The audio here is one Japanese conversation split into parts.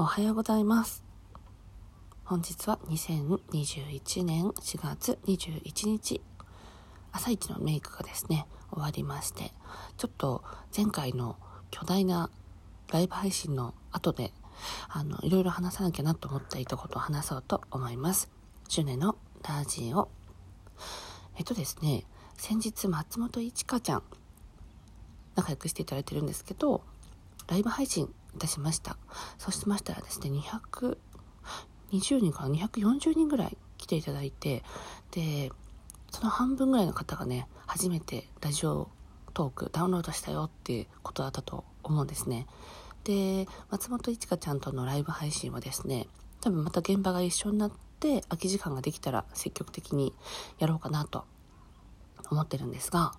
おはようございます。本日は2021年4月21日。朝一のメイクがですね終わりましてちょっと前回の巨大なライブ配信の後であのいろいろ話さなきゃなと思っていたことを話そうと思います。シュネのラジオ。えっとですね先日松本いちかちゃん仲良くしていただいてるんですけどライブ配信いたしました。そうしましたらですね、220人から240人ぐらい来ていただいて、で、その半分ぐらいの方がね、初めてラジオトークダウンロードしたよっていうことだったと思うんですね。で、松本いちかちゃんとのライブ配信はですね、多分また現場が一緒になって空き時間ができたら積極的にやろうかなと思ってるんですが、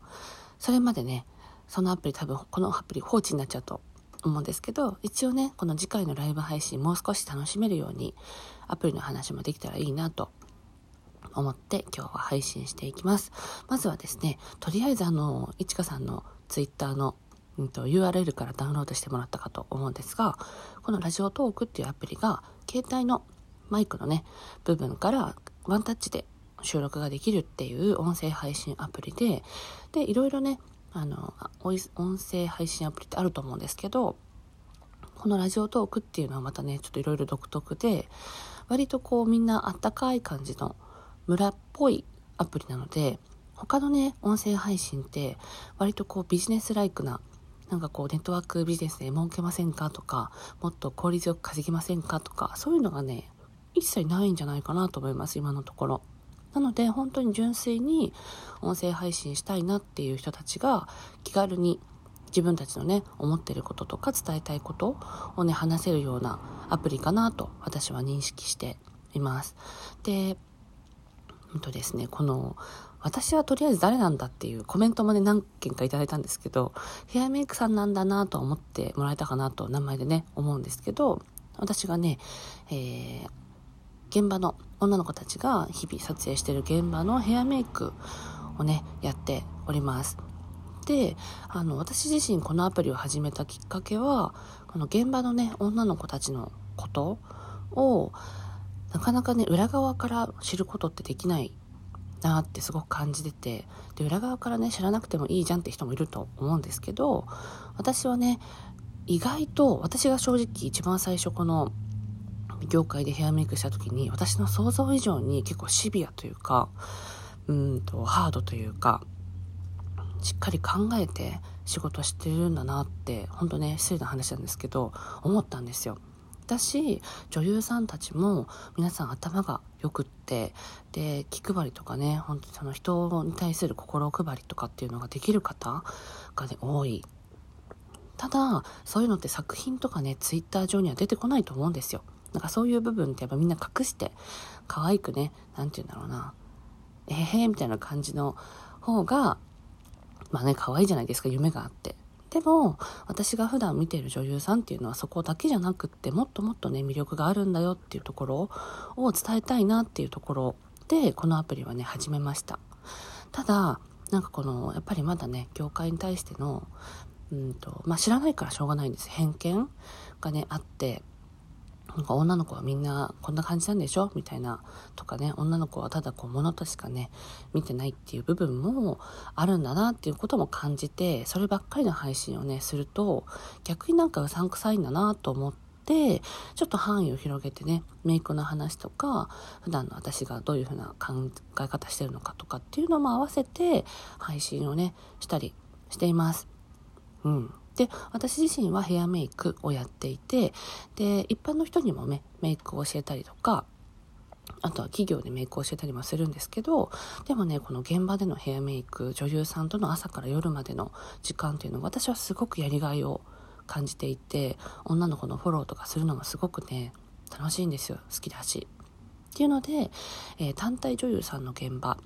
それまでね、そのアプリ多分このアプリ放置になっちゃうと思うんですけど、一応ね、この次回のライブ配信もう少し楽しめるように、アプリの話もできたらいいなと思って今日は配信していきます。まずはですね、とりあえずあの、いちかさんのツイッターの、うんと、URL からダウンロードしてもらったかと思うんですが、このラジオトークっていうアプリが、携帯のマイクのね、部分からワンタッチで収録ができるっていう音声配信アプリで、で、いろいろね、あの、音声配信アプリってあると思うんですけど、このラジオトークっていうのはまたね、ちょっといろいろ独特で、割とこうみんなあったかい感じの村っぽいアプリなので、他のね、音声配信って割とこうビジネスライクな、なんかこうネットワークビジネスで儲けませんかとか、もっと効率よく稼ぎませんかとか、そういうのがね、一切ないんじゃないかなと思います、今のところ。なので本当に純粋に音声配信したいなっていう人たちが気軽に自分たちのね思ってることとか伝えたいことをね話せるようなアプリかなと私は認識しています。で、ほんとですね、この私はとりあえず誰なんだっていうコメントもね何件かいただいたんですけどヘアメイクさんなんだなと思ってもらえたかなと名前でね思うんですけど私がね、えー、現場の女の子たちが日々撮影してる現場のヘアメイクをね、やっております。で、あの、私自身このアプリを始めたきっかけは、この現場のね、女の子たちのことを、なかなかね、裏側から知ることってできないなってすごく感じてて、で、裏側からね、知らなくてもいいじゃんって人もいると思うんですけど、私はね、意外と私が正直一番最初この業界でヘアメイクした時に私の想像以上に結構シビアというかうんとハードというかしっかり考えて仕事してるんだなって本当ね失礼な話なんですけど思ったんですよ。私女優さんたちも皆さん頭がよくってで気配りとかね本当にその人に対する心配りとかっていうのができる方がね多い。ただそういうのって作品とかねツイッター上には出てこないと思うんですよ。なんかそういう部分ってやっぱみんな隠して、可愛くね、なんて言うんだろうな、えへへみたいな感じの方が、まあね、可愛いじゃないですか、夢があって。でも、私が普段見ている女優さんっていうのはそこだけじゃなくって、もっともっとね、魅力があるんだよっていうところを伝えたいなっていうところで、このアプリはね、始めました。ただ、なんかこの、やっぱりまだね、業界に対しての、うんと、まあ、知らないからしょうがないんです。偏見がね、あって、なんか女の子はみんなこんな感じなんでしょみたいなとかね、女の子はただこう物としかね、見てないっていう部分もあるんだなっていうことも感じて、そればっかりの配信をね、すると、逆になんかうさんくさいんだなと思って、ちょっと範囲を広げてね、メイクの話とか、普段の私がどういう風な考え方してるのかとかっていうのも合わせて、配信をね、したりしています。うん。で、私自身はヘアメイクをやっていて、で、一般の人にも、メイクを教えたりとか、あとは企業でメイクを教えたりもするんですけど、でもね、この現場でのヘアメイク、女優さんとの朝から夜までの時間っていうのは私はすごくやりがいを感じていて、女の子のフォローとかするのもすごくね、楽しいんですよ。好きだし。っていうので、えー、単体女優さんの現場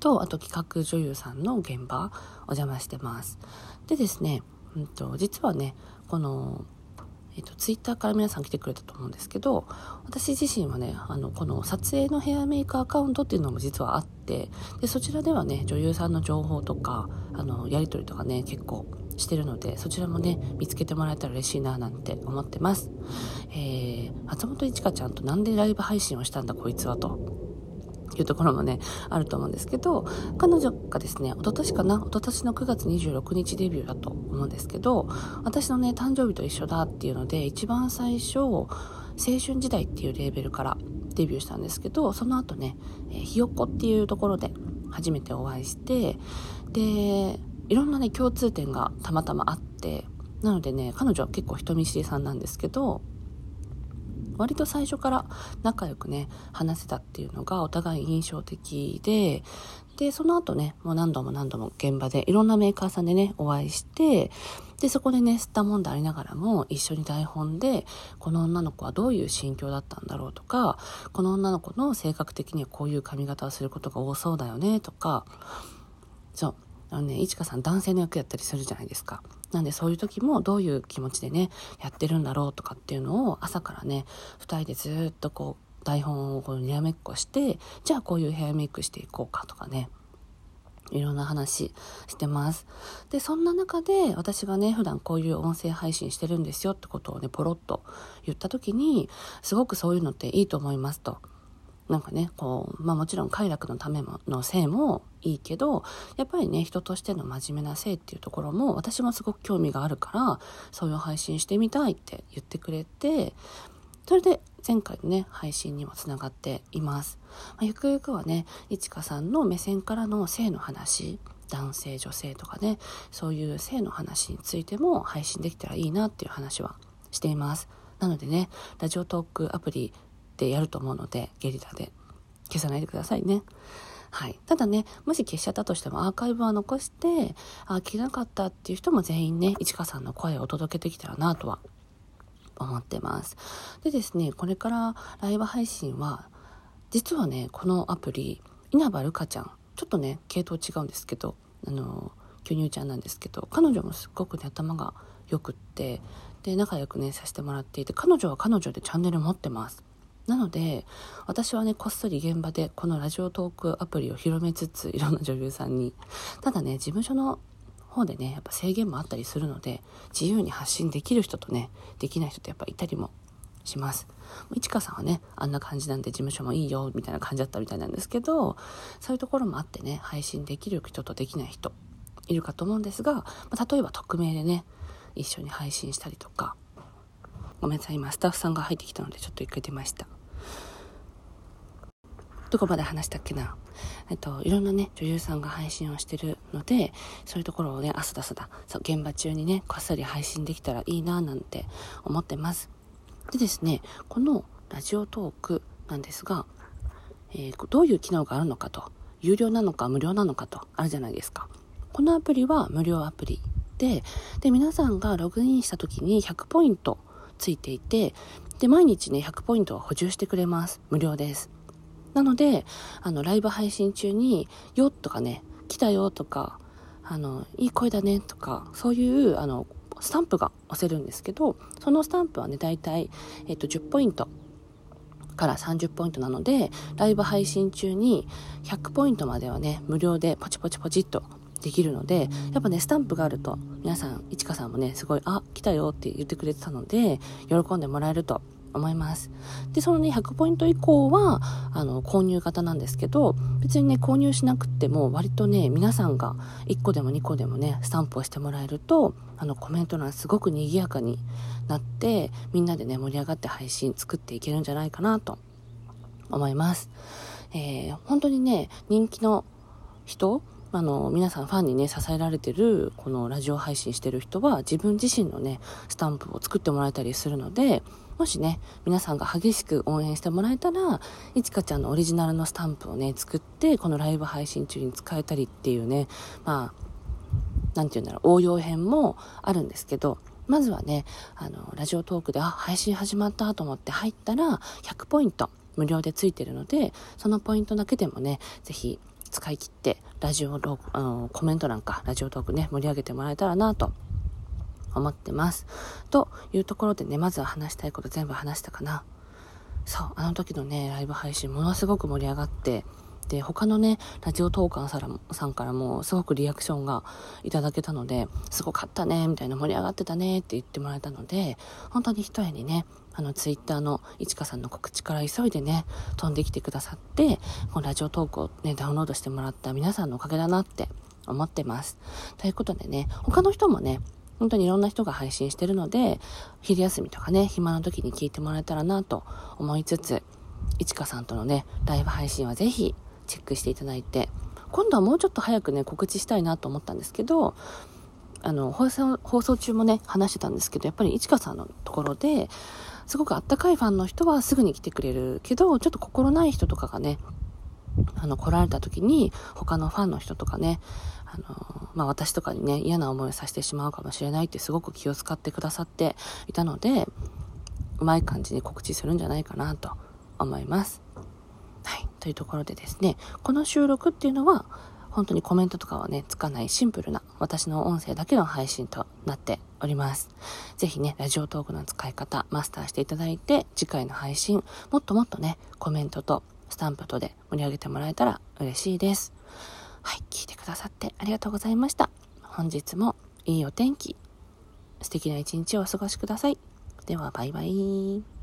と、あと企画女優さんの現場、お邪魔してます。でですね、うんと、実はね、この、えっ、と、ツイッターから皆さん来てくれたと思うんですけど、私自身はね、あの、この撮影のヘアメイクアカウントっていうのも実はあって、で、そちらではね、女優さんの情報とか、あの、やりとりとかね、結構してるのでそちらもね見つけてもらえたら嬉しいななんて思ってます、えー、松本一花ちゃんとなんでライブ配信をしたんだこいつはと。いうところもね、あると思うんですけど、彼女がですね、一昨年かな、一昨年の9月26日デビューだと思うんですけど、私のね、誕生日と一緒だっていうので、一番最初、青春時代っていうレーベルからデビューしたんですけど、その後ね、え、ひよっこっていうところで初めてお会いして、で、いろんなね、共通点がたまたまあって、なのでね、彼女は結構人見知りさんなんですけど、割と最初から仲良くね、話せたっていうのがお互い印象的で、で、その後ね、もう何度も何度も現場でいろんなメーカーさんでね、お会いして、で、そこでね、吸ったもんでありながらも、一緒に台本で、この女の子はどういう心境だったんだろうとか、この女の子の性格的にはこういう髪型をすることが多そうだよね、とか、そう、あのね、いちかさん男性の役やったりするじゃないですか。なんでそういう時もどういう気持ちでね、やってるんだろうとかっていうのを朝からね、二人でずっとこう、台本をこうにらめっこして、じゃあこういうヘアメイクしていこうかとかね。いろんな話してます。で、そんな中で私がね、普段こういう音声配信してるんですよってことをね、ポロッと言った時に、すごくそういうのっていいと思いますと。なんかね、こう、まあもちろん快楽のための性もいいけど、やっぱりね、人としての真面目な性っていうところも私もすごく興味があるから、そういう配信してみたいって言ってくれて、それで前回のね、配信にもつながっています。まあ、ゆくゆくはね、いちかさんの目線からの性の話、男性、女性とかね、そういう性の話についても配信できたらいいなっていう話はしています。なのでね、ラジオトークアプリでやると思うので、ゲリラで。消さないでくださいね。はい。ただね、もし消しちゃったとしてもアーカイブは残して、あ、聞けなかったっていう人も全員ね、いちかさんの声を届けできたらなとは思ってます。でですね、これからライブ配信は、実はね、このアプリ、稲葉るかちゃん、ちょっとね、系統違うんですけど、あの、巨乳ちゃんなんですけど、彼女もすっごくね、頭が良くって、で、仲良くね、させてもらっていて、彼女は彼女でチャンネル持ってます。なので、私はね、こっそり現場でこのラジオトークアプリを広めつつ、いろんな女優さんに。ただね、事務所の方でね、やっぱ制限もあったりするので、自由に発信できる人とね、できない人ってやっぱいたりもします。いちかさんはね、あんな感じなんで事務所もいいよ、みたいな感じだったみたいなんですけど、そういうところもあってね、配信できる人とできない人、いるかと思うんですが、まあ、例えば匿名でね、一緒に配信したりとか、ごめんなさい、今スタッフさんが入ってきたのでちょっと一回出ました。どこまで話したっけなえっと、いろんなね、女優さんが配信をしてるので、そういうところをね、朝だ朝だ、そう、現場中にね、こっそり配信できたらいいな、なんて思ってます。でですね、このラジオトークなんですが、えー、どういう機能があるのかと、有料なのか無料なのかと、あるじゃないですか。このアプリは無料アプリで、で、皆さんがログインした時に100ポイントついていて、で、毎日ね、100ポイントを補充してくれます。無料です。なので、あの、ライブ配信中に、よとかね、来たよとか、あの、いい声だねとか、そういう、あの、スタンプが押せるんですけど、そのスタンプはね、大体、えっと、10ポイントから30ポイントなので、ライブ配信中に100ポイントまではね、無料でポチポチポチっとできるので、やっぱね、スタンプがあると、皆さん、いちかさんもね、すごい、あ、来たよって言ってくれてたので、喜んでもらえると思います。で、そのね、100ポイント以降は、あの、購入型なんですけど、別にね、購入しなくても、割とね、皆さんが1個でも2個でもね、スタンプをしてもらえると、あの、コメント欄すごく賑やかになって、みんなでね、盛り上がって配信作っていけるんじゃないかなと思います。えー、本当にね、人気の人あの、皆さんファンにね、支えられてる、このラジオ配信してる人は、自分自身のね、スタンプを作ってもらえたりするので、もしね、皆さんが激しく応援してもらえたら、いちかちゃんのオリジナルのスタンプをね、作って、このライブ配信中に使えたりっていうね、まあ、なんて言うんだろう、応用編もあるんですけど、まずはね、あの、ラジオトークで、あ、配信始まったと思って入ったら、100ポイント無料でついてるので、そのポイントだけでもね、ぜひ使い切って、ラジオあの、コメント欄か、ラジオトークね、盛り上げてもらえたらなと思ってます。というところでね、まずは話したいこと全部話したかな。そう、あの時のね、ライブ配信ものすごく盛り上がって、で、他のね、ラジオトーカーさんからもすごくリアクションがいただけたので、すごかったね、みたいな盛り上がってたねって言ってもらえたので、本当に一重にね、あの、ツイッターのいちかさんの告知から急いでね、飛んできてくださって、このラジオトークをね、ダウンロードしてもらった皆さんのおかげだなって思ってます。ということでね、他の人もね、本当にいろんな人が配信してるので、昼休みとかね、暇な時に聞いてもらえたらなと思いつつ、いちかさんとのね、ライブ配信はぜひチェックしていただいて、今度はもうちょっと早くね、告知したいなと思ったんですけど、あの、放送、放送中もね、話してたんですけど、やっぱりいちかさんのところで、すごくあったかいファンの人はすぐに来てくれるけど、ちょっと心ない人とかがね、あの、来られた時に、他のファンの人とかね、あの、まあ、私とかにね、嫌な思いをさせてしまうかもしれないってすごく気を使ってくださっていたので、うまい感じに告知するんじゃないかなと思います。はい。というところでですね、この収録っていうのは、本当にコメントとかはね、つかないシンプルな私の音声だけの配信となっております。ぜひね、ラジオトークの使い方、マスターしていただいて、次回の配信、もっともっとね、コメントとスタンプとで盛り上げてもらえたら嬉しいです。はい、聞いてくださってありがとうございました。本日もいいお天気、素敵な一日をお過ごしください。では、バイバイ。